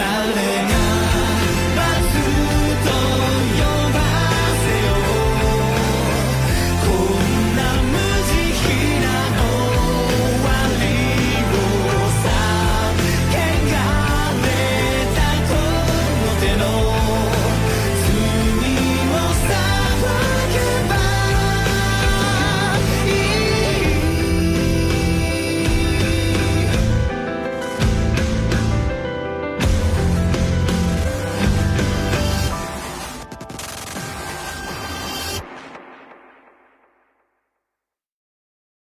darling.